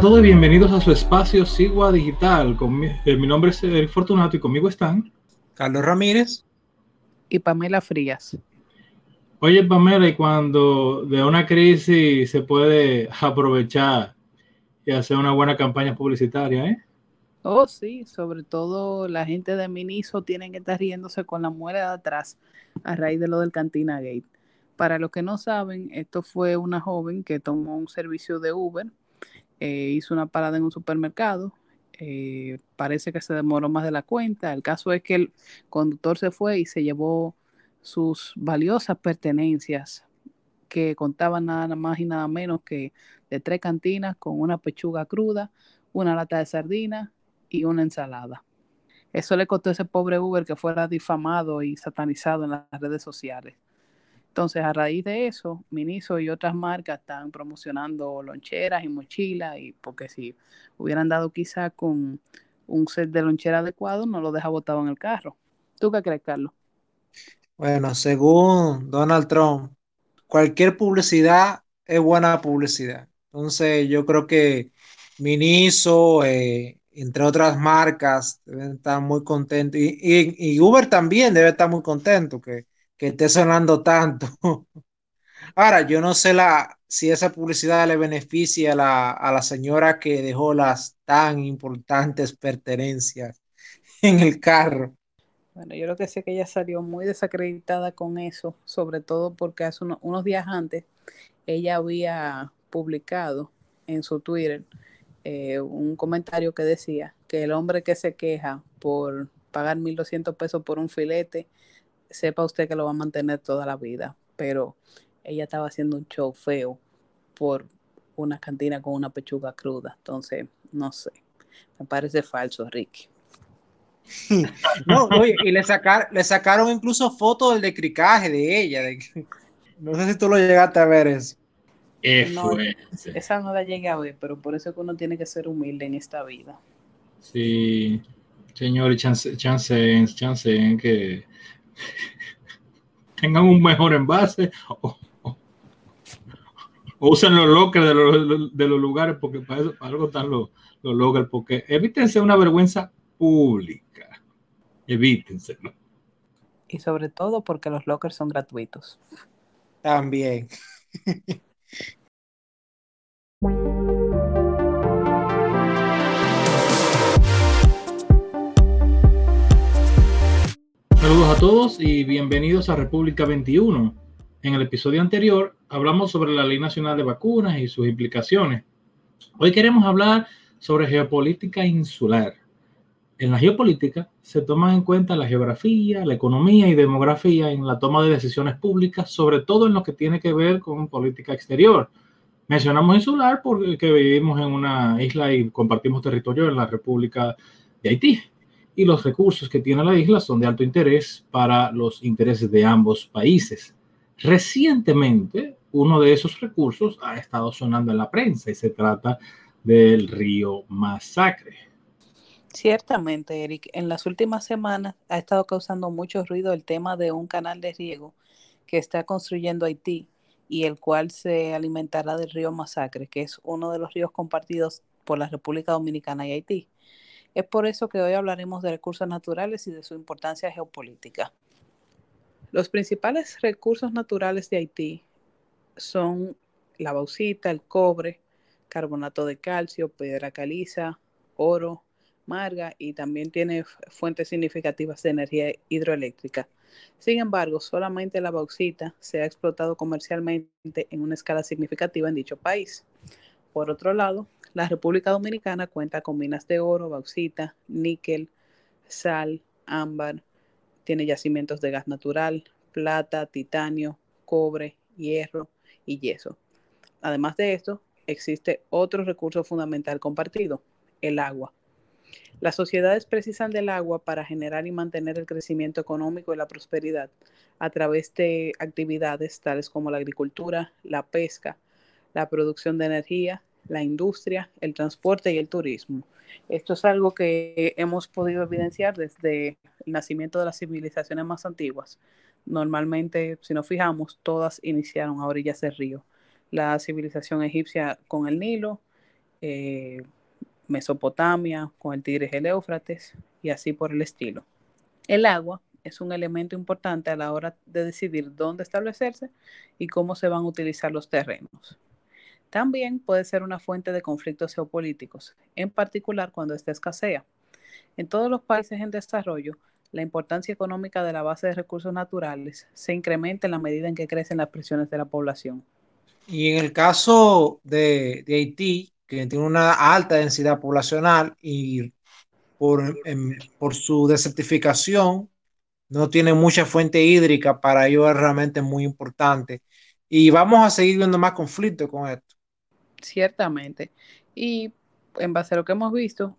a todos y bienvenidos a su espacio Sigua Digital. Con mi, eh, mi nombre es Eric Fortunato y conmigo están Carlos Ramírez y Pamela Frías. Oye, Pamela, y cuando de una crisis se puede aprovechar y hacer una buena campaña publicitaria, ¿eh? Oh, sí, sobre todo la gente de Miniso tienen que estar riéndose con la muela de atrás a raíz de lo del Cantina Gate. Para los que no saben, esto fue una joven que tomó un servicio de Uber, eh, hizo una parada en un supermercado, eh, parece que se demoró más de la cuenta. El caso es que el conductor se fue y se llevó sus valiosas pertenencias que contaban nada más y nada menos que de tres cantinas con una pechuga cruda, una lata de sardina y una ensalada. Eso le costó a ese pobre Uber que fuera difamado y satanizado en las redes sociales. Entonces, a raíz de eso, Miniso y otras marcas están promocionando loncheras y mochilas, y porque si hubieran dado quizá con un set de lonchera adecuado, no lo deja botado en el carro. ¿Tú qué crees, Carlos? Bueno, según Donald Trump, cualquier publicidad es buena publicidad. Entonces, yo creo que Miniso, eh, entre otras marcas, deben estar muy contentos. Y, y, y, Uber también debe estar muy contento que, que esté sonando tanto. Ahora, yo no sé la, si esa publicidad le beneficia a la, a la señora que dejó las tan importantes pertenencias en el carro. Bueno, yo lo que sé que ella salió muy desacreditada con eso, sobre todo porque hace unos, unos días antes ella había publicado en su Twitter eh, un comentario que decía que el hombre que se queja por pagar 1.200 pesos por un filete, sepa usted que lo va a mantener toda la vida. Pero ella estaba haciendo un show feo por una cantina con una pechuga cruda. Entonces, no sé. Me parece falso, Ricky. No, oye, y le, sacar, le sacaron incluso fotos del decricaje de ella. De, no sé si tú lo llegaste a ver eso. No, esa no la llegué a ver, pero por eso es que uno tiene que ser humilde en esta vida. Sí, señor, chance, chance, chance en que tengan un mejor envase o, o, o usen los lockers de los, de los, lugares, porque para, eso, para algo están los, los lockers, porque evítense una vergüenza pública. Evítenselo. Y sobre todo porque los lockers son gratuitos. También. Saludos a todos y bienvenidos a República 21. En el episodio anterior hablamos sobre la Ley Nacional de Vacunas y sus implicaciones. Hoy queremos hablar sobre geopolítica insular. En la geopolítica se toman en cuenta la geografía, la economía y demografía en la toma de decisiones públicas, sobre todo en lo que tiene que ver con política exterior. Mencionamos insular porque vivimos en una isla y compartimos territorio en la República de Haití. Y los recursos que tiene la isla son de alto interés para los intereses de ambos países. Recientemente, uno de esos recursos ha estado sonando en la prensa y se trata del río Masacre. Ciertamente, Eric. En las últimas semanas ha estado causando mucho ruido el tema de un canal de riego que está construyendo Haití y el cual se alimentará del río Masacre, que es uno de los ríos compartidos por la República Dominicana y Haití. Es por eso que hoy hablaremos de recursos naturales y de su importancia geopolítica. Los principales recursos naturales de Haití son la bauxita, el cobre, carbonato de calcio, piedra caliza, oro, marga y también tiene fuentes significativas de energía hidroeléctrica. Sin embargo, solamente la bauxita se ha explotado comercialmente en una escala significativa en dicho país. Por otro lado, la República Dominicana cuenta con minas de oro, bauxita, níquel, sal, ámbar, tiene yacimientos de gas natural, plata, titanio, cobre, hierro y yeso. Además de esto, existe otro recurso fundamental compartido, el agua. Las sociedades precisan del agua para generar y mantener el crecimiento económico y la prosperidad a través de actividades tales como la agricultura, la pesca, la producción de energía, la industria, el transporte y el turismo. Esto es algo que hemos podido evidenciar desde el nacimiento de las civilizaciones más antiguas. Normalmente, si nos fijamos, todas iniciaron a orillas del río. La civilización egipcia con el Nilo, eh, Mesopotamia, con el Tigris y el Éufrates y así por el estilo. El agua es un elemento importante a la hora de decidir dónde establecerse y cómo se van a utilizar los terrenos. También puede ser una fuente de conflictos geopolíticos, en particular cuando ésta escasea. En todos los países en desarrollo, la importancia económica de la base de recursos naturales se incrementa en la medida en que crecen las presiones de la población. Y en el caso de, Haití, que tiene una alta densidad poblacional y por, por su desertificación, no tiene mucha fuente hídrica, para ello es realmente muy importante. Y vamos a seguir viendo más conflictos con esto. Ciertamente. Y en base a lo que hemos visto,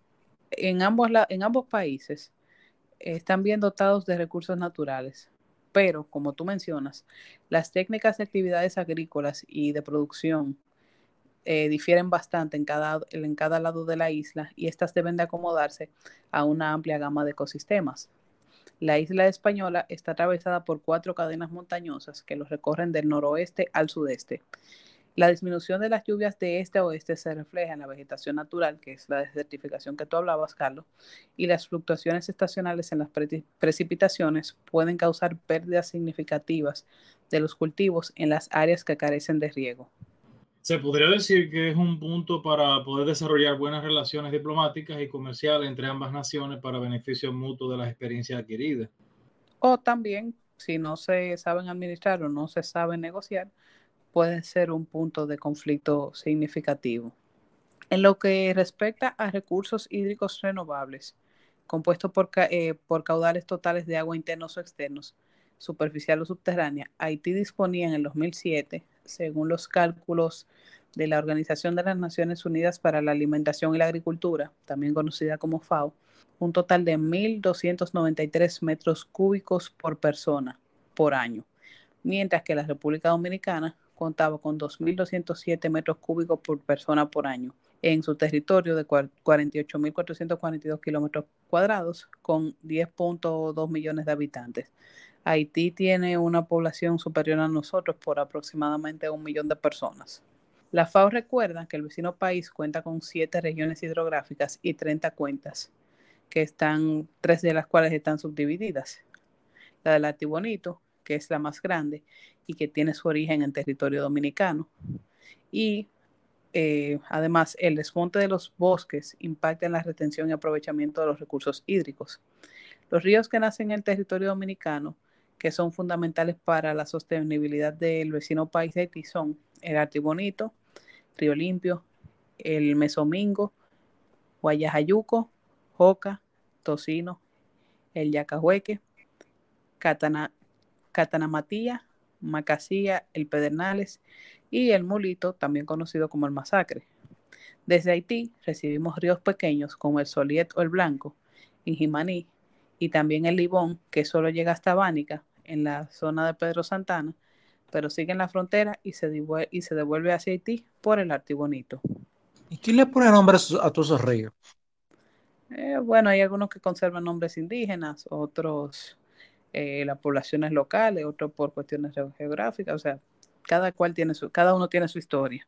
en ambos, en ambos países están bien dotados de recursos naturales. Pero, como tú mencionas, las técnicas de actividades agrícolas y de producción eh, difieren bastante en cada, en cada lado de la isla y estas deben de acomodarse a una amplia gama de ecosistemas. La isla española está atravesada por cuatro cadenas montañosas que los recorren del noroeste al sudeste. La disminución de las lluvias de este a oeste se refleja en la vegetación natural, que es la desertificación que tú hablabas, Carlos, y las fluctuaciones estacionales en las precipitaciones pueden causar pérdidas significativas de los cultivos en las áreas que carecen de riego. Se podría decir que es un punto para poder desarrollar buenas relaciones diplomáticas y comerciales entre ambas naciones para beneficio mutuo de las experiencias adquiridas. O también, si no se saben administrar o no se saben negociar, puede ser un punto de conflicto significativo. En lo que respecta a recursos hídricos renovables, compuestos por, eh, por caudales totales de agua internos o externos, superficial o subterránea, Haití disponía en el 2007 según los cálculos de la Organización de las Naciones Unidas para la Alimentación y la Agricultura, también conocida como FAO, un total de 1.293 metros cúbicos por persona por año, mientras que la República Dominicana contaba con 2.207 metros cúbicos por persona por año en su territorio de 48.442 kilómetros cuadrados con 10.2 millones de habitantes. Haití tiene una población superior a nosotros por aproximadamente un millón de personas. La FAO recuerda que el vecino país cuenta con siete regiones hidrográficas y 30 cuentas, que están, tres de las cuales están subdivididas. La del Artibonito, que es la más grande y que tiene su origen en territorio dominicano. Y eh, además, el desmonte de los bosques impacta en la retención y aprovechamiento de los recursos hídricos. Los ríos que nacen en el territorio dominicano que son fundamentales para la sostenibilidad del vecino país de Haití son el Artibonito, Río Limpio, el Mesomingo, Guayajayuco, Joca, Tocino, el Yacahueque, Catana, Catanamatía, Macasía, el Pedernales y el Mulito, también conocido como el Masacre. Desde Haití recibimos ríos pequeños como el Soliet o el Blanco, Injimaní, y también el Libón, que solo llega hasta Bánica, en la zona de Pedro Santana, pero sigue en la frontera y se, devuelve, y se devuelve hacia Haití por el Artibonito. ¿Y quién le pone nombre a todos esos ríos? Eh, bueno, hay algunos que conservan nombres indígenas, otros eh, las poblaciones locales, otros por cuestiones geográficas, o sea, cada cual tiene su, cada uno tiene su historia.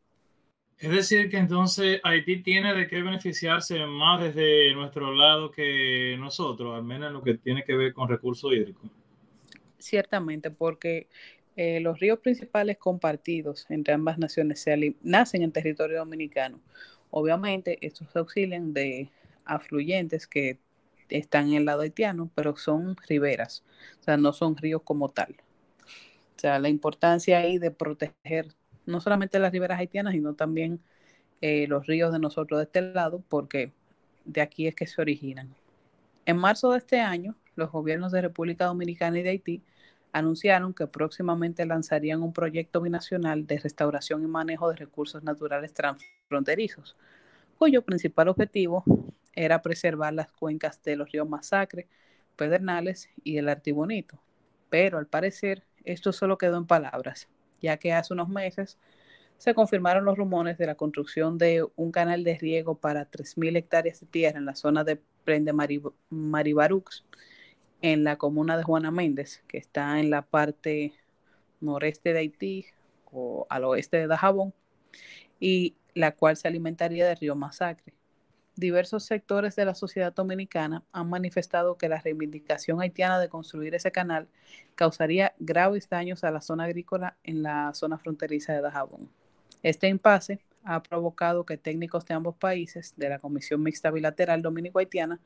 Es decir, que entonces Haití tiene de qué beneficiarse más desde nuestro lado que nosotros, al menos en lo que tiene que ver con recursos hídricos. Ciertamente, porque eh, los ríos principales compartidos entre ambas naciones se nacen en territorio dominicano. Obviamente, estos se auxilian de afluyentes que están en el lado haitiano, pero son riberas, o sea, no son ríos como tal. O sea, la importancia ahí de proteger no solamente las riberas haitianas, sino también eh, los ríos de nosotros de este lado, porque de aquí es que se originan. En marzo de este año, los gobiernos de República Dominicana y de Haití anunciaron que próximamente lanzarían un proyecto binacional de restauración y manejo de recursos naturales transfronterizos, cuyo principal objetivo era preservar las cuencas de los ríos Masacre, Pedernales y el Artibonito. Pero al parecer esto solo quedó en palabras, ya que hace unos meses se confirmaron los rumores de la construcción de un canal de riego para 3.000 hectáreas de tierra en la zona de Prende Maribarux, en la comuna de Juana Méndez, que está en la parte noreste de Haití o al oeste de Dajabón. Y la cual se alimentaría del río Masacre. Diversos sectores de la sociedad dominicana han manifestado que la reivindicación haitiana de construir ese canal causaría graves daños a la zona agrícola en la zona fronteriza de Dajabón. Este impasse ha provocado que técnicos de ambos países, de la Comisión Mixta Bilateral Dominico-Haitiana,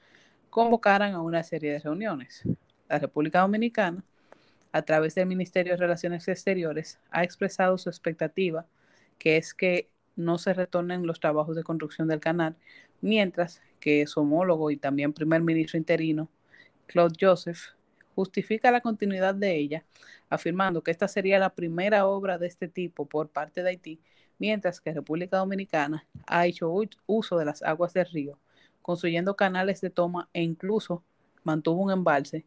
convocaran a una serie de reuniones. La República Dominicana, a través del Ministerio de Relaciones Exteriores, ha expresado su expectativa, que es que no se retornen los trabajos de construcción del canal, mientras que su homólogo y también primer ministro interino, Claude Joseph, justifica la continuidad de ella, afirmando que esta sería la primera obra de este tipo por parte de Haití mientras que República Dominicana ha hecho uso de las aguas del río, construyendo canales de toma e incluso mantuvo un embalse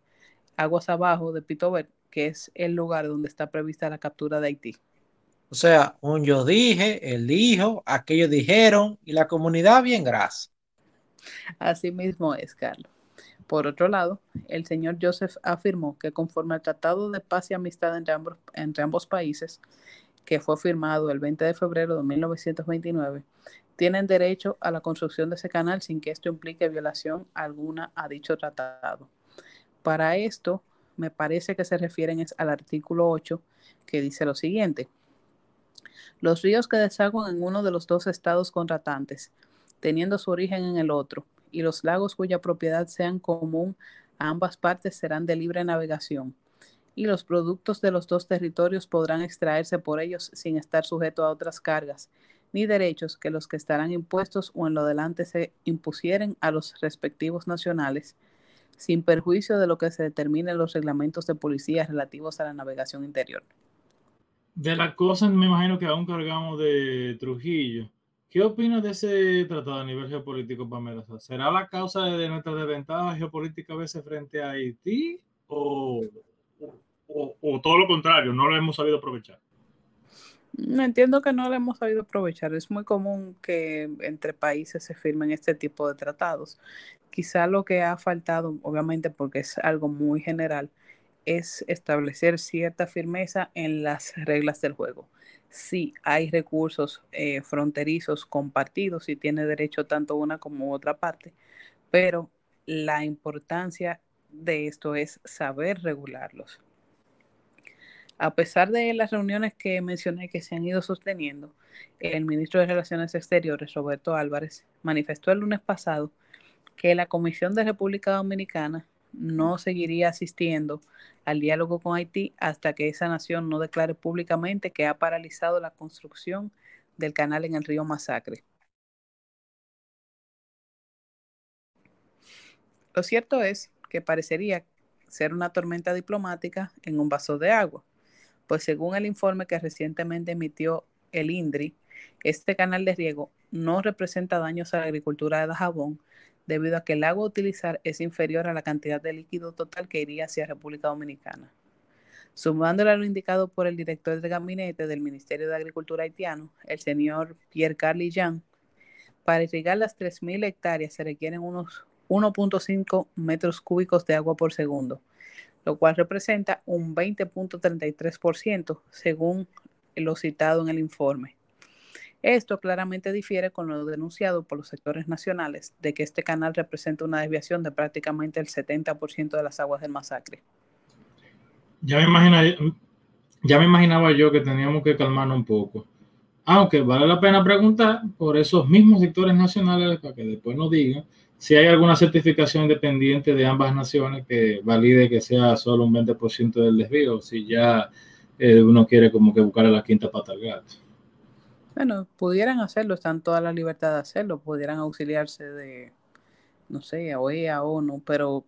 aguas abajo de Pitober, que es el lugar donde está prevista la captura de Haití. O sea, un yo dije, él dijo, aquellos dijeron y la comunidad bien grasa. Así mismo es, Carlos. Por otro lado, el señor Joseph afirmó que conforme al Tratado de Paz y Amistad entre ambos, entre ambos países, que fue firmado el 20 de febrero de 1929, tienen derecho a la construcción de ese canal sin que esto implique violación alguna a dicho tratado. Para esto, me parece que se refieren al artículo 8, que dice lo siguiente. Los ríos que desaguan en uno de los dos estados contratantes, teniendo su origen en el otro, y los lagos cuya propiedad sean común a ambas partes serán de libre navegación y los productos de los dos territorios podrán extraerse por ellos sin estar sujetos a otras cargas ni derechos que los que estarán impuestos o en lo delante se impusieren a los respectivos nacionales, sin perjuicio de lo que se determine en los reglamentos de policía relativos a la navegación interior. De las cosas, me imagino que aún cargamos de Trujillo. ¿Qué opinas de ese tratado a nivel geopolítico, Pamela? ¿Será la causa de nuestra desventaja geopolítica a veces frente a Haití o o, todo lo contrario, no lo hemos sabido aprovechar? Entiendo que no lo hemos sabido aprovechar. Es muy común que entre países se firmen este tipo de tratados. Quizá lo que ha faltado, obviamente porque es algo muy general, es establecer cierta firmeza en las reglas del juego. Si hay recursos eh, fronterizos compartidos y tiene derecho tanto una como otra parte, pero la importancia de esto es saber regularlos. A pesar de las reuniones que mencioné que se han ido sosteniendo, el ministro de Relaciones Exteriores, Roberto Álvarez, manifestó el lunes pasado que la Comisión de República Dominicana no seguiría asistiendo al diálogo con Haití hasta que esa nación no declare públicamente que ha paralizado la construcción del canal en el río Masacre. Lo cierto es que parecería ser una tormenta diplomática en un vaso de agua pues según el informe que recientemente emitió el INDRI, este canal de riego no representa daños a la agricultura de Dajabón debido a que el agua a utilizar es inferior a la cantidad de líquido total que iría hacia República Dominicana. Sumándole a lo indicado por el director de gabinete del Ministerio de Agricultura haitiano, el señor Pierre Carly Jean, para irrigar las 3.000 hectáreas se requieren unos 1.5 metros cúbicos de agua por segundo, lo cual representa un 20.33% según lo citado en el informe. Esto claramente difiere con lo denunciado por los sectores nacionales de que este canal representa una desviación de prácticamente el 70% de las aguas del masacre. Ya me, ya me imaginaba yo que teníamos que calmarnos un poco. Aunque vale la pena preguntar por esos mismos sectores nacionales para que después nos digan si hay alguna certificación independiente de ambas naciones que valide que sea solo un 20% del desvío, si ya eh, uno quiere como que buscar a la quinta pata. Bueno, pudieran hacerlo, están toda la libertad de hacerlo, pudieran auxiliarse de, no sé, OEA, ONU, pero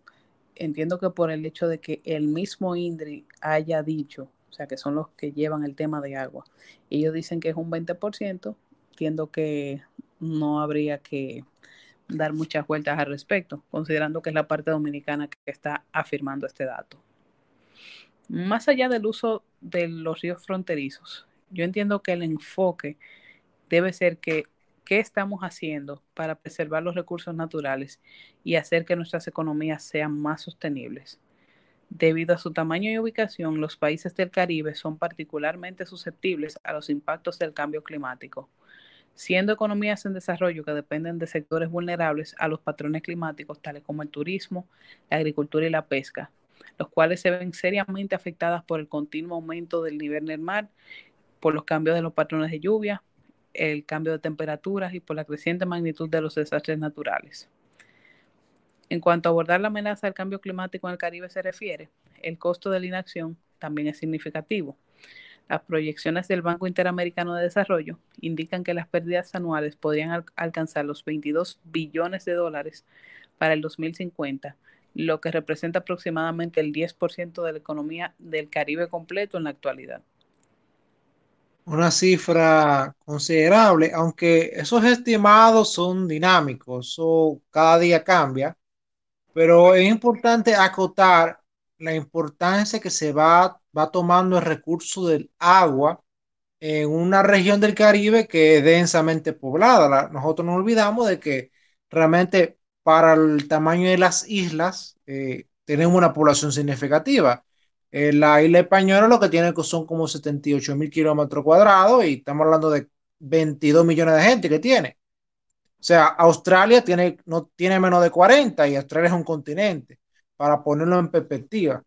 entiendo que por el hecho de que el mismo INDRI haya dicho, o sea, que son los que llevan el tema de agua, ellos dicen que es un 20%, entiendo que no habría que dar muchas vueltas al respecto, considerando que es la parte dominicana que está afirmando este dato. Más allá del uso de los ríos fronterizos, yo entiendo que el enfoque debe ser que qué estamos haciendo para preservar los recursos naturales y hacer que nuestras economías sean más sostenibles. Debido a su tamaño y ubicación, los países del Caribe son particularmente susceptibles a los impactos del cambio climático siendo economías en desarrollo que dependen de sectores vulnerables a los patrones climáticos, tales como el turismo, la agricultura y la pesca, los cuales se ven seriamente afectadas por el continuo aumento del nivel del mar, por los cambios de los patrones de lluvia, el cambio de temperaturas y por la creciente magnitud de los desastres naturales. En cuanto a abordar la amenaza del cambio climático en el Caribe se refiere, el costo de la inacción también es significativo. Las proyecciones del Banco Interamericano de Desarrollo indican que las pérdidas anuales podrían alcanzar los 22 billones de dólares para el 2050, lo que representa aproximadamente el 10% de la economía del Caribe completo en la actualidad. Una cifra considerable, aunque esos estimados son dinámicos, o cada día cambia, pero es importante acotar la importancia que se va, va tomando el recurso del agua en una región del Caribe que es densamente poblada. nosotros no olvidamos de que realmente para el tamaño de las islas eh, tenemos una población significativa. Eh, la isla española lo que tiene son como 78 mil kilómetros cuadrados y estamos hablando de 22 millones de gente que tiene. O sea, Australia tiene, no tiene menos de 40 y Australia es un continente para ponerlo en perspectiva.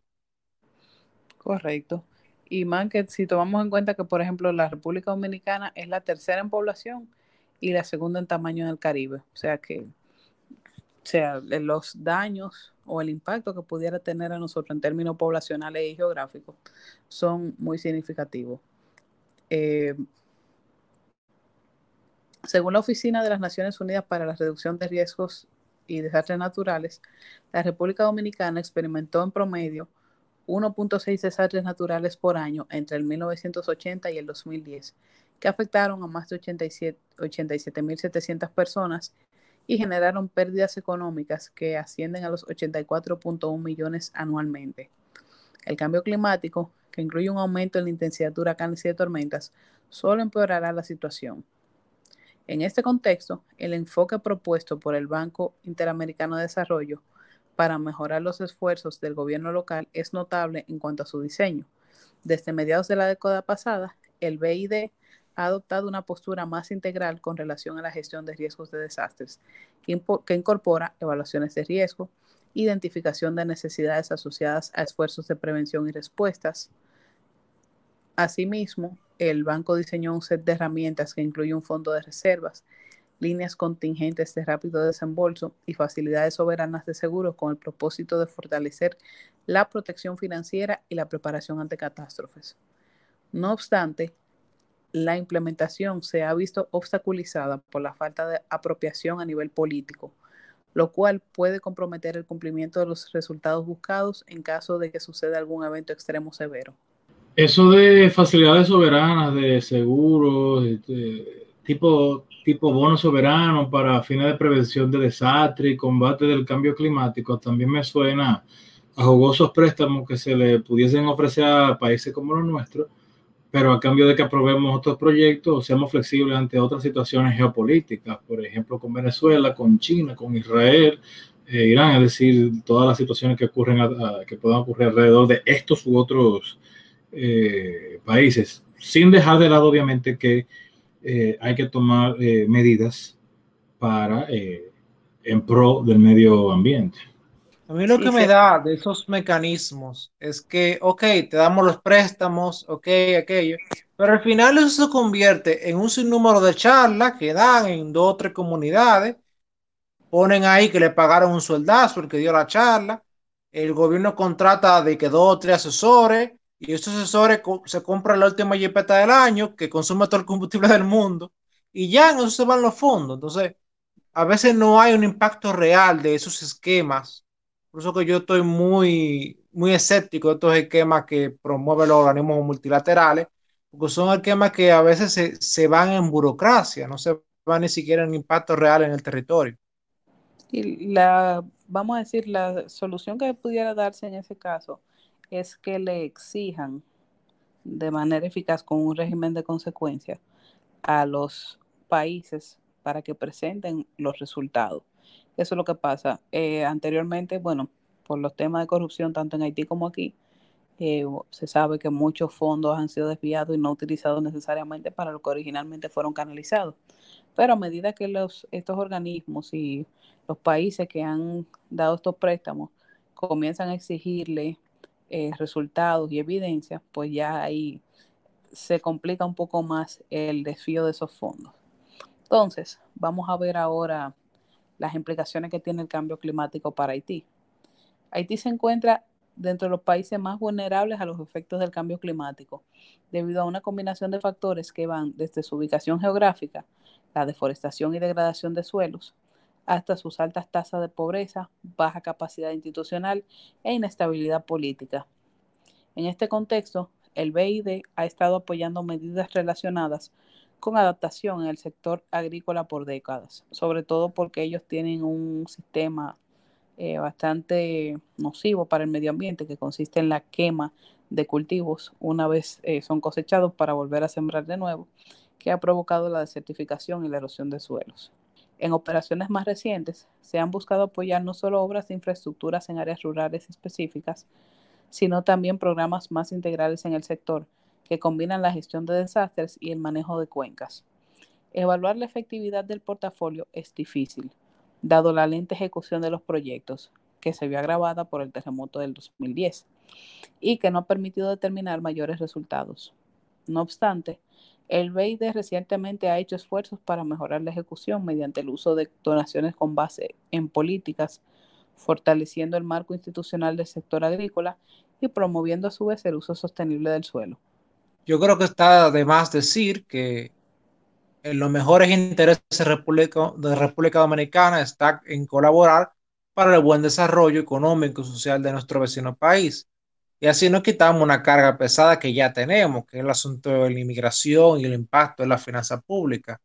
Correcto. Y más que si tomamos en cuenta que, por ejemplo, la República Dominicana es la tercera en población y la segunda en tamaño en el Caribe. O sea que sea, los daños o el impacto que pudiera tener a nosotros en términos poblacionales y geográficos son muy significativos. Eh, según la Oficina de las Naciones Unidas para la Reducción de Riesgos y desastres naturales, la República Dominicana experimentó en promedio 1.6 desastres naturales por año entre el 1980 y el 2010, que afectaron a más de 87.700 personas y generaron pérdidas económicas que ascienden a los 84.1 millones anualmente. El cambio climático, que incluye un aumento en la intensidad de huracanes y de tormentas, solo empeorará la situación. En este contexto, el enfoque propuesto por el Banco Interamericano de Desarrollo para mejorar los esfuerzos del gobierno local es notable en cuanto a su diseño. Desde mediados de la década pasada, el BID ha adoptado una postura más integral con relación a la gestión de riesgos de desastres, que incorpora evaluaciones de riesgo, identificación de necesidades asociadas a esfuerzos de prevención y respuestas. Asimismo, el banco diseñó un set de herramientas que incluye un fondo de reservas, líneas contingentes de rápido desembolso y facilidades soberanas de seguro con el propósito de fortalecer la protección financiera y la preparación ante catástrofes. No obstante, la implementación se ha visto obstaculizada por la falta de apropiación a nivel político, lo cual puede comprometer el cumplimiento de los resultados buscados en caso de que suceda algún evento extremo severo. Eso de facilidades soberanas, de seguros, tipo, tipo bono soberano para fines de prevención de desastre y combate del cambio climático, también me suena a jugosos préstamos que se le pudiesen ofrecer a países como los nuestros, pero a cambio de que aprobemos otros proyectos, seamos flexibles ante otras situaciones geopolíticas, por ejemplo, con Venezuela, con China, con Israel, eh, Irán, es decir, todas las situaciones que ocurren, que puedan ocurrir alrededor de estos u otros eh, países, sin dejar de lado obviamente que eh, hay que tomar eh, medidas para en pro del medio ambiente. A mí lo que me da de esos mecanismos es que, ok, te damos los préstamos, ok, aquello, pero al final eso se convierte en un sinnúmero de charlas que dan en dos o tres comunidades, ponen ahí que le pagaron un sueldazo el que dio la charla, el gobierno contrata de que dos o tres asesores, y esos asesores se compran la última jipeta del año que consume todo el combustible del mundo y ya eso se van los fondos. Entonces, a veces no hay un impacto real de esos esquemas. Por eso que yo estoy muy, muy escéptico de estos esquemas que promueven los organismos multilaterales, porque son esquemas que a veces se, se van en burocracia, no se van ni siquiera en impacto real en el territorio. Y la, vamos a decir, la solución que pudiera darse en ese caso es que le exijan de manera eficaz con un régimen de consecuencia a los países para que presenten los resultados. Eso es lo que pasa. Eh, anteriormente, bueno, por los temas de corrupción, tanto en Haití como aquí, Eh, se sabe que muchos fondos han sido desviados y no utilizados necesariamente para lo que originalmente fueron canalizados. Pero a medida que los, estos organismos y los países que han dado estos préstamos comienzan a exigirle eh, resultados y evidencias, pues ya ahí se complica un poco más el desvío de esos fondos. Entonces, vamos a ver ahora las implicaciones que tiene el cambio climático para Haití. Haití se encuentra dentro de los países más vulnerables a los efectos del cambio climático, debido a una combinación de factores que van desde su ubicación geográfica, la deforestación y degradación de suelos, hasta sus altas tasas de pobreza, baja capacidad institucional e inestabilidad política. En este contexto, el BID ha estado apoyando medidas relacionadas con adaptación en el sector agrícola por décadas, sobre todo porque ellos tienen un sistema eh, bastante nocivo para el medio ambiente que consiste en la quema de cultivos una vez eh, son cosechados para volver a sembrar de nuevo, que ha provocado la desertificación y la erosión de suelos. En operaciones más recientes se han buscado apoyar no solo obras de infraestructuras en áreas rurales específicas, sino también programas más integrales en el sector que combinan la gestión de desastres y el manejo de cuencas. Evaluar la efectividad del portafolio es difícil, dado la lenta ejecución de los proyectos, que se vio agravada por el terremoto del 2010 y que no ha permitido determinar mayores resultados. No obstante, el BID recientemente ha hecho esfuerzos para mejorar la ejecución mediante el uso de donaciones con base en políticas, fortaleciendo el marco institucional del sector agrícola y promoviendo a su vez el uso sostenible del suelo. Yo creo que está de más decir que en los mejores intereses de República, Dominicana está en colaborar para el buen desarrollo económico y social de nuestro vecino país. Y así nos quitamos una carga pesada que ya tenemos, que es el asunto de la inmigración y el impacto en la finanza pública,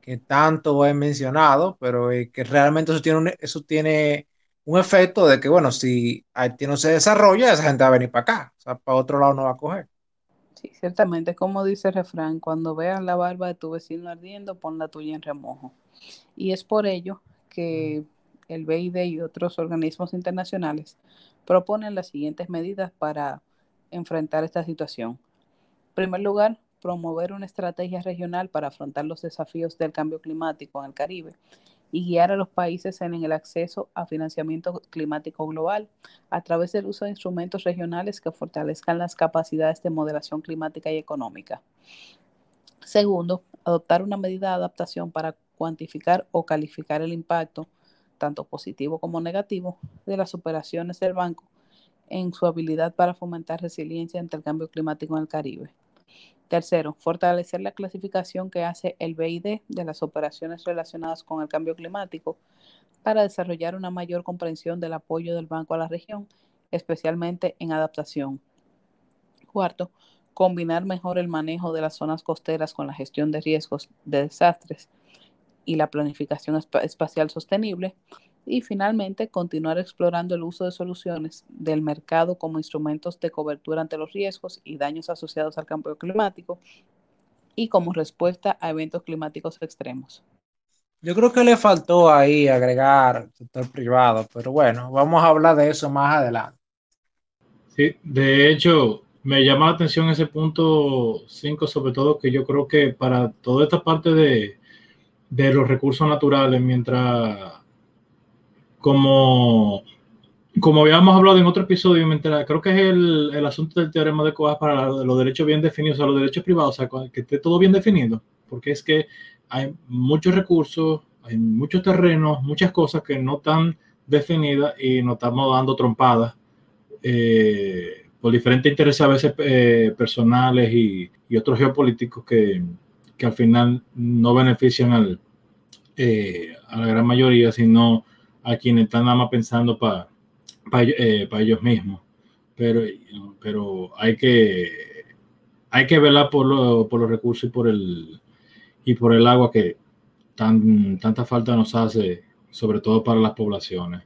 que tanto he mencionado, pero que realmente eso tiene, un, eso tiene un efecto de que, bueno, si Haití no se desarrolla, esa gente va a venir para acá, o sea, para otro lado no va a coger. Sí, ciertamente, como dice el refrán, cuando veas la barba de tu vecino ardiendo, pon la tuya en remojo. Y es por ello que el BID y otros organismos internacionales proponen las siguientes medidas para enfrentar esta situación. En primer lugar, promover una estrategia regional para afrontar los desafíos del cambio climático en el Caribe y guiar a los países en el acceso a financiamiento climático global a través del uso de instrumentos regionales que fortalezcan las capacidades de moderación climática y económica. Segundo, adoptar una medida de adaptación para cuantificar o calificar el impacto, tanto positivo como negativo, de las operaciones del banco en su habilidad para fomentar resiliencia ante el cambio climático en el Caribe. Tercero, fortalecer la clasificación que hace el BID de las operaciones relacionadas con el cambio climático para desarrollar una mayor comprensión del apoyo del banco a la región, especialmente en adaptación. Cuarto, combinar mejor el manejo de las zonas costeras con la gestión de riesgos de desastres y la planificación espacial sostenible. Y finalmente, continuar explorando el uso de soluciones del mercado como instrumentos de cobertura ante los riesgos y daños asociados al cambio climático y como respuesta a eventos climáticos extremos. Yo creo que le faltó ahí agregar sector privado, pero bueno, vamos a hablar de eso más adelante. Sí, de hecho, me llama la atención ese punto 5, sobre todo que yo creo que para toda esta parte de, de los recursos naturales, mientras como, como habíamos hablado en otro episodio, creo que es el, el asunto del teorema de Coas para los derechos bien definidos, o sea, los derechos privados, o sea, que esté todo bien definido, porque es que hay muchos recursos, hay muchos terrenos, muchas cosas que no están definidas y nos estamos dando trompadas eh, por diferentes intereses a veces eh, personales y, y, otros geopolíticos que, que, al final no benefician al, eh, a la gran mayoría, sino a quienes están nada más pensando para eh, ellos mismos. Pero, pero hay que hay que velar por, por, los recursos y por el y por el agua que tan, tanta falta nos hace, sobre todo para las poblaciones.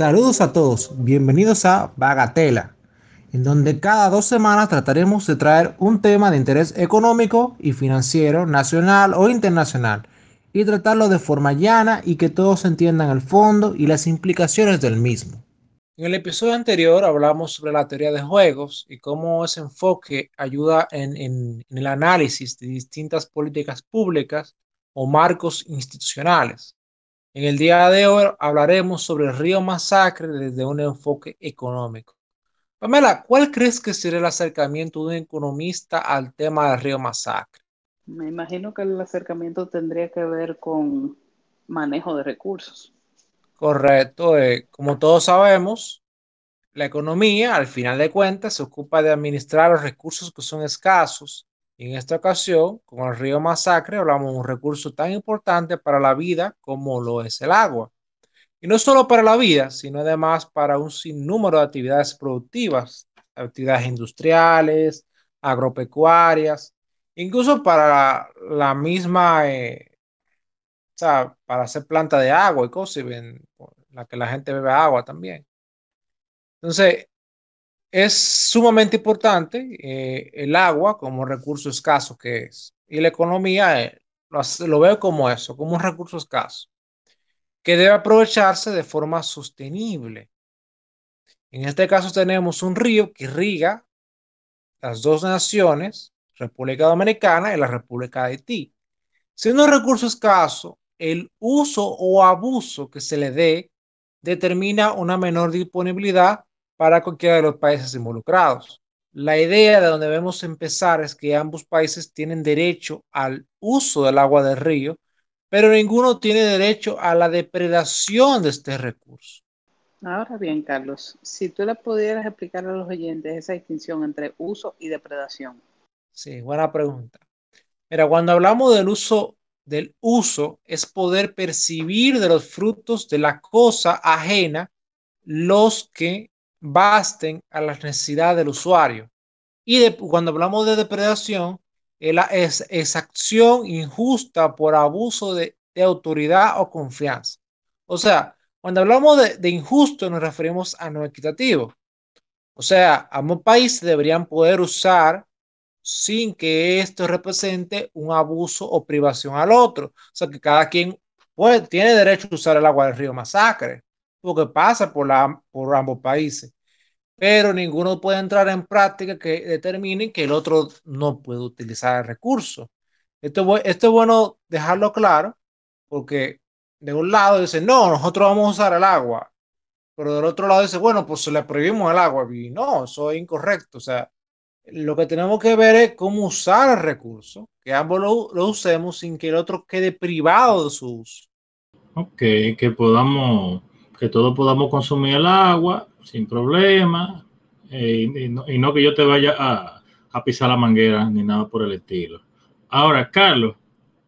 Saludos a todos, bienvenidos a Bagatela. en donde cada dos semanas trataremos de traer un tema de interés económico y financiero, nacional o internacional, y tratarlo de forma llana y que todos entiendan el fondo y las implicaciones del mismo. En el episodio anterior hablamos sobre la teoría de juegos y cómo ese enfoque ayuda en, el análisis de distintas políticas públicas o marcos institucionales. En el día de hoy hablaremos sobre el río Masacre desde un enfoque económico. Pamela, ¿cuál crees que sería el acercamiento de un economista al tema del río Masacre? Me imagino que el acercamiento tendría que ver con manejo de recursos. Correcto. Eh, como todos sabemos, la economía, al final de cuentas, se ocupa de administrar los recursos que son escasos. En esta ocasión, con el río Masacre, hablamos de un recurso tan importante para la vida como lo es el agua. Y no solo para la vida, sino además para un sinnúmero de actividades productivas, actividades industriales, agropecuarias, incluso para la misma, eh, o sea, para hacer planta de agua y cosas, en la que la gente bebe agua también. Entonces, es sumamente importante eh, el agua como recurso escaso que es. Y la economía eh, lo, lo veo como eso, como un recurso escaso que debe aprovecharse de forma sostenible. En este caso tenemos un río que irriga las dos naciones, República Dominicana y la República de Haití. Siendo un recurso escaso, el uso o abuso que se le dé determina una menor disponibilidad para cualquiera de los países involucrados. La idea de donde debemos empezar es que ambos países tienen derecho al uso del agua del río pero ninguno tiene derecho a la depredación de este recurso. Ahora bien, Carlos, si tú le pudieras explicar a los oyentes esa distinción entre uso y depredación. Sí, buena pregunta. Mira, cuando hablamos del uso, del uso es poder percibir de los frutos de la cosa ajena los que basten a las necesidades del usuario. Y cuando hablamos de depredación, es, es acción injusta por abuso de, autoridad o confianza. O sea, cuando hablamos de, injusto nos referimos a no equitativo. O sea, ambos países deberían poder usar sin que esto represente un abuso o privación al otro. O sea, que cada quien tiene derecho a usar el agua del río Masacre, porque pasa por, la, por ambos países pero ninguno puede entrar en práctica que determine que el otro no puede utilizar el recurso. Esto, esto es bueno dejarlo claro, porque de un lado dice, no, nosotros vamos a usar el agua, pero del otro lado dice, bueno, pues le prohibimos el agua, y no, eso es incorrecto. O sea, lo que tenemos que ver es cómo usar el recurso, que ambos lo, lo usemos sin que el otro quede privado de su uso. Ok, que podamos, que todos podamos consumir el agua sin problema, eh, y, no, que yo te vaya a, pisar la manguera ni nada por el estilo. Ahora, Carlos,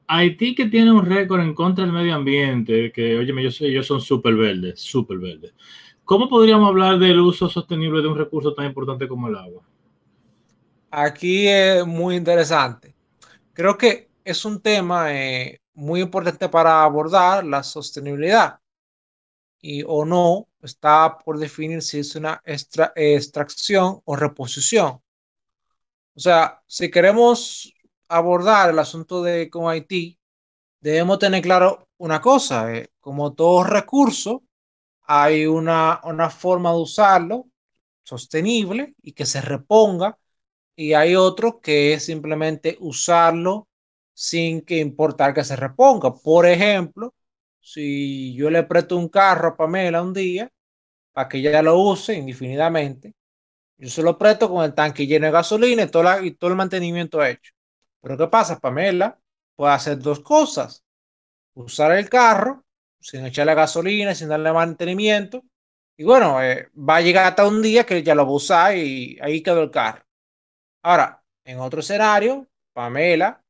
Haití que tiene un récord en contra del medio ambiente, que, oye, yo sé, ellos son súper verdes, súper verdes. ¿Cómo podríamos hablar del uso sostenible de un recurso tan importante como el agua? Aquí es muy interesante. Creo que es un tema eh, muy importante para abordar la sostenibilidad y o no está por definir si es una extracción o reposición. O sea, si queremos abordar el asunto de con Haití, debemos tener claro una cosa, eh, como todo recurso, hay una, una forma de usarlo sostenible y que se reponga, y hay otro que es simplemente usarlo sin que importar que se reponga. Por ejemplo, si yo le presto un carro a Pamela un día para que ella lo use indefinidamente, yo se lo presto con el tanque lleno de gasolina y todo, y todo el mantenimiento hecho. Pero ¿qué pasa? Pamela puede hacer dos cosas. Usar el carro sin echarle gasolina, sin darle mantenimiento. Y bueno, eh, va a llegar hasta un día que ya lo va a usar y ahí quedó el carro. Ahora, en otro escenario, Pamela,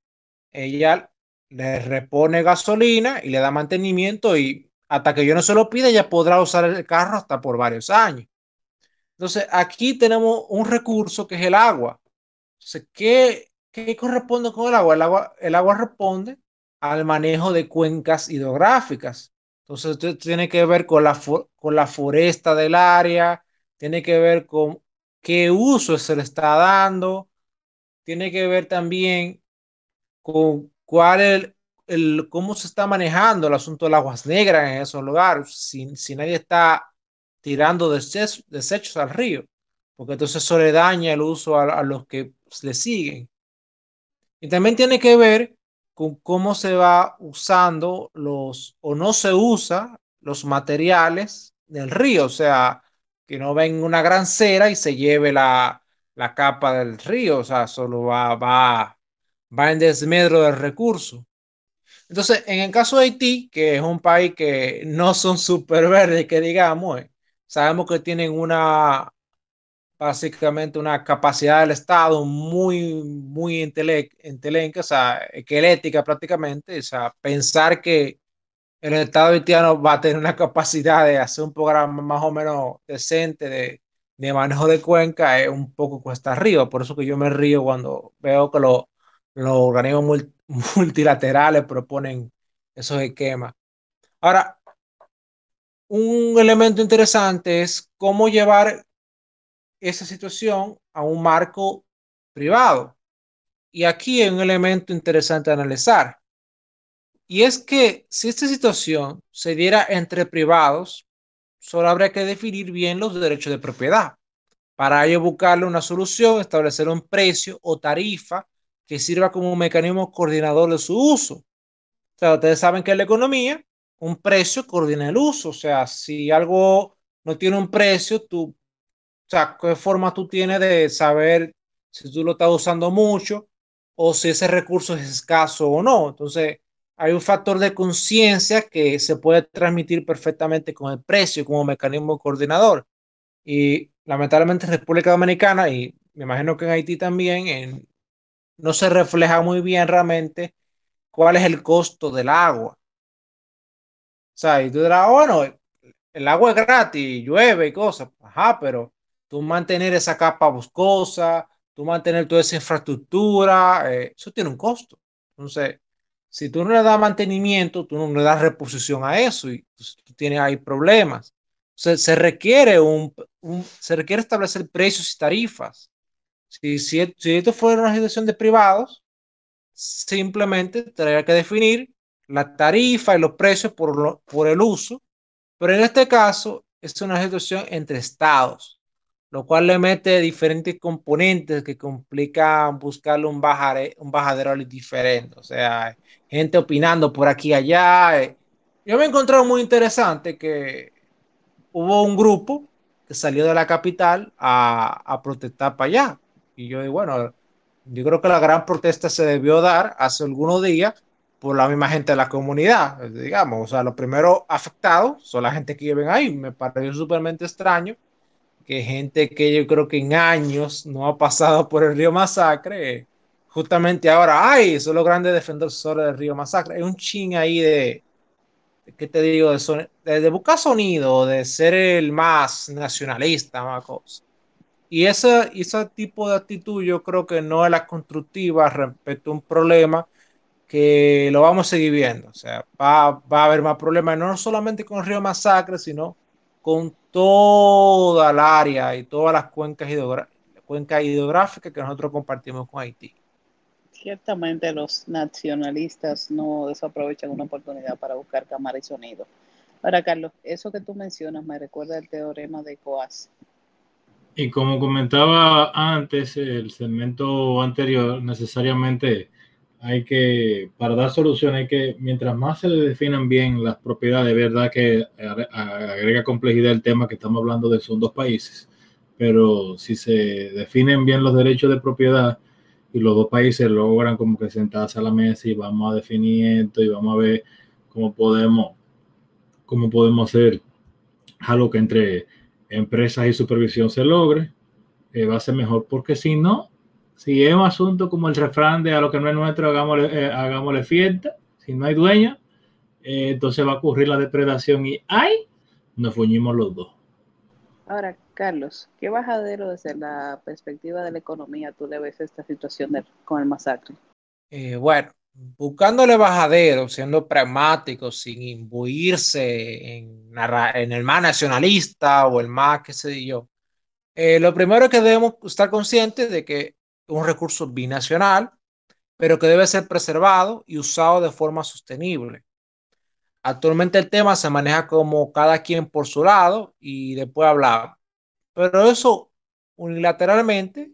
ella le repone gasolina y le da mantenimiento y hasta que yo no se lo pida ya podrá usar el carro hasta por varios años. Entonces, aquí tenemos un recurso que es el agua. Entonces, ¿qué, corresponde con el agua? El agua, el agua responde al manejo de cuencas hidrográficas. Entonces, esto tiene que ver con la, con la foresta del área, tiene que ver con qué uso se le está dando, tiene que ver también con cuál es el, cómo se está manejando el asunto de las aguas negras en esos lugares, si, si nadie está tirando desechos, desechos al río, porque entonces eso daña el uso a, a los que le siguen. Y también tiene que ver con cómo se va usando los, o no se usa los materiales del río, o sea, que no venga una gran cera y se lleve la, la capa del río, o sea, solo va, va, va en desmedro del recurso. Entonces, en el caso de Haití, que es un país que no son súper verdes, que digamos, eh, sabemos que tienen una, básicamente una capacidad del Estado muy, muy intelectual, o sea, esquelética prácticamente, o sea, pensar que el Estado haitiano va a tener una capacidad de hacer un programa más o menos decente de, de manejo de cuenca es un poco cuesta arriba, por eso que yo me río cuando veo que los organismos multilaterales proponen esos esquemas. Ahora, un elemento interesante es cómo llevar esa situación a un marco privado. Y aquí hay un elemento interesante analizar. Y es que si esta situación se diera entre privados, solo habría que definir bien los derechos de propiedad. Para ello buscarle una solución, establecer un precio o tarifa que sirva como un mecanismo coordinador de su uso. O sea, ustedes saben que en la economía un precio coordina el uso. O sea, si algo no tiene un precio, tú sea, qué forma tú tienes de saber si tú lo estás usando mucho o si ese recurso es escaso o no. Entonces, hay un factor de conciencia que se puede transmitir perfectamente con el precio como mecanismo coordinador. Y lamentablemente en República Dominicana, y me imagino que en Haití también, no se refleja muy bien realmente cuál es el costo del agua. O sea, y tú dirás, bueno, el agua es gratis, llueve y cosas. Ajá, pero tú mantener esa capa boscosa, tú mantener toda esa infraestructura, eh, eso tiene un costo. Entonces, si tú no le das mantenimiento, tú no le das reposición a eso y pues, tú tienes ahí problemas. Entonces, se requiere, un, se requiere establecer precios y tarifas. Si, si, si esto fuera una situación de privados, simplemente tendría que definir la tarifa y los precios por, por el uso, pero en este caso es una situación entre estados lo cual le mete diferentes componentes que complican buscarle un, bajare, un bajadero diferente. O sea, gente opinando por aquí y allá. Yo me he encontrado muy interesante que hubo un grupo que salió de la capital a, a protestar para allá. Y yo digo, bueno, yo creo que la gran protesta se debió dar hace algunos días por la misma gente de la comunidad, digamos. O sea, los primeros afectados son la gente que viven ahí. Me pareció súpermente extraño que gente que yo creo que en años no ha pasado por el río Masacre, justamente ahora, ay, son los grandes defensores del río Masacre. Hay un ching ahí de, ¿qué te digo? De, de, buscar sonido, de ser el más nacionalista, más. Y ese, ese tipo de actitud yo creo que no es la constructiva respecto a un problema que lo vamos a seguir viendo. O sea, va, va a haber más problemas, no solamente con río Masacre, sino con toda el área y todas las cuencas, cuencas hidrográficas que nosotros compartimos con Haití. Ciertamente los nacionalistas no desaprovechan una oportunidad para buscar cámara y sonido. Ahora, Carlos, eso que tú mencionas me recuerda el teorema de Coase. Y como comentaba antes, el segmento anterior, necesariamente hay que, para dar solución, hay que, mientras más se le definan bien las propiedades, verdad que agrega complejidad el tema que estamos hablando de son dos países, pero si se definen bien los derechos de propiedad y los dos países logran como que sentarse a la mesa y vamos a definir esto y vamos a ver cómo podemos, cómo podemos hacer algo que entre empresas y supervisión se logre, eh, va a ser mejor, porque si no, si es un asunto como el refrán de a lo que no es nuestro, hagámosle, eh, hagámosle fiesta, si no hay dueña, eh, entonces va a ocurrir la depredación y ¡ay! Nos fuñimos los dos. Ahora, Carlos, ¿qué bajadero desde la perspectiva de la economía tú le ves esta situación con el masacre? Eh, bueno, buscándole bajadero, siendo pragmático, sin imbuirse en, en, el más nacionalista o el más, qué sé yo, Eh, lo primero es que debemos estar conscientes de que es un recurso binacional, pero que debe ser preservado y usado de forma sostenible. Actualmente el tema se maneja como cada quien por su lado y después hablar. Pero eso unilateralmente,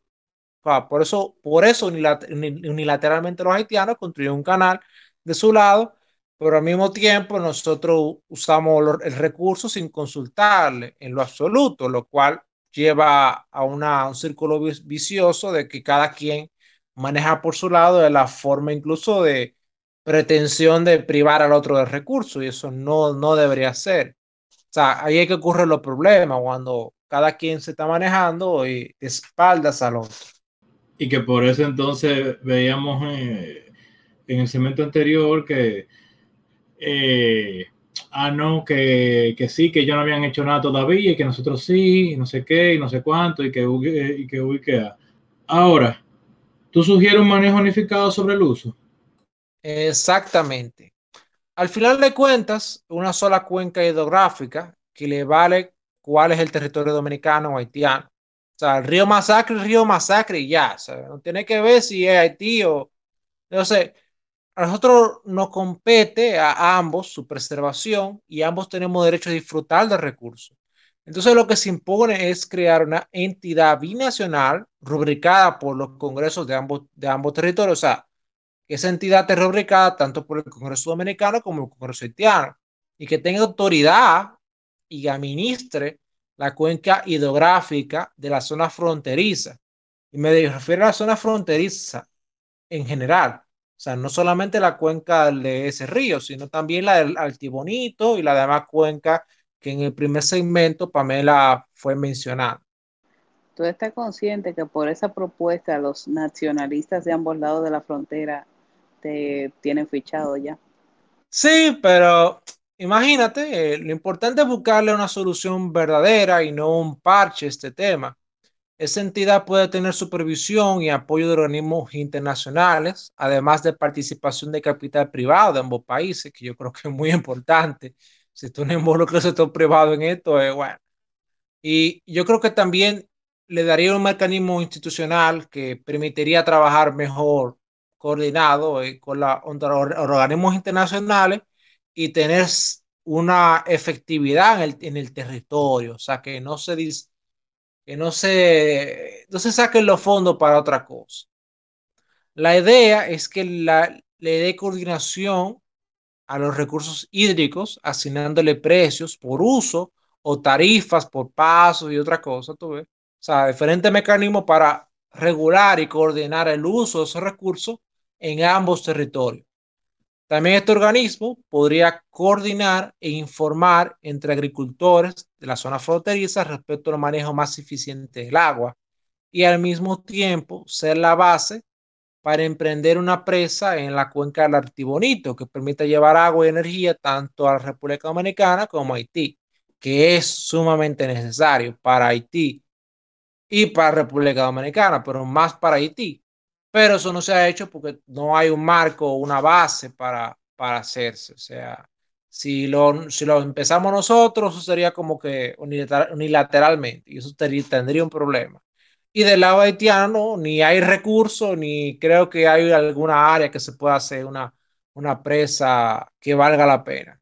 por eso, por eso unilateralmente los haitianos construyen un canal de su lado, pero al mismo tiempo nosotros usamos el recurso sin consultarle en lo absoluto, lo cual lleva a una, un círculo vicioso de que cada quien maneja por su lado de la forma incluso de pretensión de privar al otro del recurso y eso no, no debería ser. O sea, ahí es que ocurren los problemas cuando cada quien se está manejando y de espaldas al otro. Y que por eso entonces veíamos eh, en el segmento anterior que, eh, ah, no, que, que, sí, que ellos no habían hecho nada todavía y que nosotros sí, y no sé qué, y no sé cuánto, y que, y que, Ahora, ¿tú sugieres un manejo unificado sobre el uso? Exactamente. Al final de cuentas, una sola cuenca hidrográfica que le vale cuál es el territorio dominicano o haitiano. O sea, el río Masacre, el río Masacre y ya. O no tiene que ver si es Haití o... Sé, a nosotros nos compete a ambos su preservación y ambos tenemos derecho a disfrutar del recurso. Entonces lo que se impone es crear una entidad binacional rubricada por los congresos de ambos, de ambos territorios. O sea, esa entidad esté rubricada tanto por el Congreso Dominicano como el Congreso Haitiano y que tenga autoridad y administre la cuenca hidrográfica de la zona fronteriza. Y me refiero a la zona fronteriza en general. O sea, no solamente la cuenca de ese río, sino también la del Altibonito y la demás cuenca que en el primer segmento Pamela fue mencionada. ¿Tú estás consciente que por esa propuesta los nacionalistas de ambos lados de la frontera te tienen fichado ya. Sí, pero imagínate, eh, lo importante es buscarle una solución verdadera y no un parche a este tema. Esa entidad puede tener supervisión y apoyo de organismos internacionales, además de participación de capital privado de ambos países, que yo creo que es muy importante. Si tú no involucras el sector privado en esto, es bueno. Y yo creo que también le daría un mecanismo institucional que permitiría trabajar mejor coordinado eh, con los organismos internacionales y tener una efectividad en el, territorio, o sea, que no se, que no se, no se saquen los fondos para otra cosa. La idea es que la, le dé coordinación a los recursos hídricos, asignándole precios por uso o tarifas por paso y otra cosa, tú ves. O sea, diferentes mecanismos para regular y coordinar el uso de esos recursos en ambos territorios. También este organismo podría coordinar e informar entre agricultores de la zona fronteriza respecto al manejo más eficiente del agua y al mismo tiempo ser la base para emprender una presa en la cuenca del Artibonito que permita llevar agua y energía tanto a la República Dominicana como a Haití, que es sumamente necesario para Haití y para República Dominicana, pero más para Haití, pero eso no se ha hecho porque no hay un marco una base para, para hacerse. O sea, si lo, si lo empezamos nosotros, eso sería como que unilateralmente y eso tendría un problema. Y del lado haitiano, ni hay recursos, ni creo que hay alguna área que se pueda hacer una, una presa que valga la pena.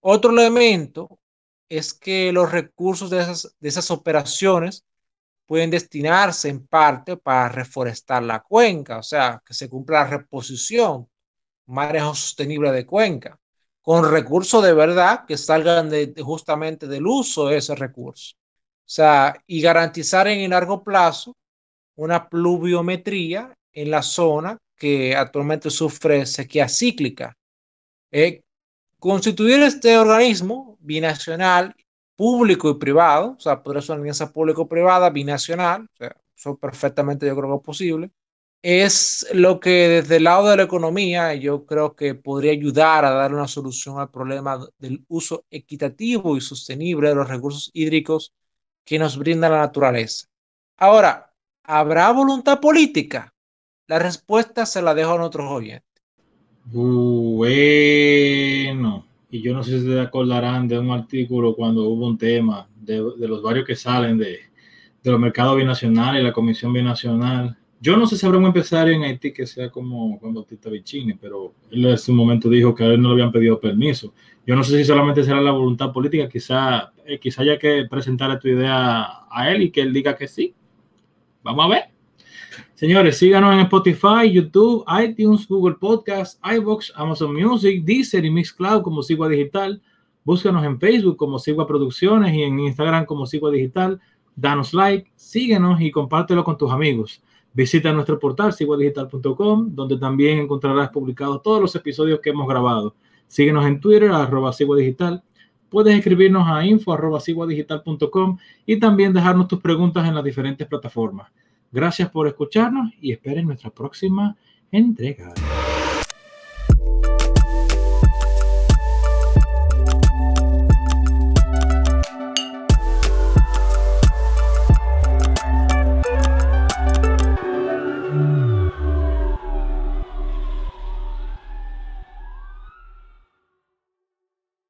Otro elemento es que los recursos de esas, de esas operaciones pueden destinarse en parte para reforestar la cuenca, o sea, que se cumpla la reposición, manejo sostenible de cuenca, con recursos de verdad que salgan justamente del uso de ese recurso. O sea, y garantizar en el largo plazo una pluviometría en la zona que actualmente sufre sequía cíclica. Eh, constituir este organismo binacional público y privado, o sea, podría ser una alianza público-privada, binacional, o sea, eso perfectamente yo creo que es posible, es lo que desde el lado de la economía yo creo que podría ayudar a dar una solución al problema del uso equitativo y sostenible de los recursos hídricos que nos brinda la naturaleza. Ahora, ¿habrá voluntad política? La respuesta se la dejo a nuestros oyentes. Bueno y yo no sé si se acordarán de un artículo cuando hubo un tema de, los varios que salen de, de los mercados binacionales y la Comisión Binacional. Yo no sé si habrá un empresario en Haití que sea como Juan Bautista Vicini, pero él en su momento dijo que a él no le habían pedido permiso. Yo no sé si solamente será la voluntad política, quizá, eh, quizá haya que presentarle tu idea a él y que él diga que sí. Vamos a ver. Señores, síganos en Spotify, YouTube, iTunes, Google Podcast, iBox, Amazon Music, Deezer y Mixcloud como Sigua Digital. Búscanos en Facebook como Sigua Producciones y en Instagram como Sigua Digital. Danos like, síguenos y compártelo con tus amigos. Visita nuestro portal siguadigital.com, donde también encontrarás publicados todos los episodios que hemos grabado. Síguenos en Twitter, arroba Digital. Puedes escribirnos a info arroba y también dejarnos tus preguntas en las diferentes plataformas. Gracias por escucharnos y esperen nuestra próxima entrega.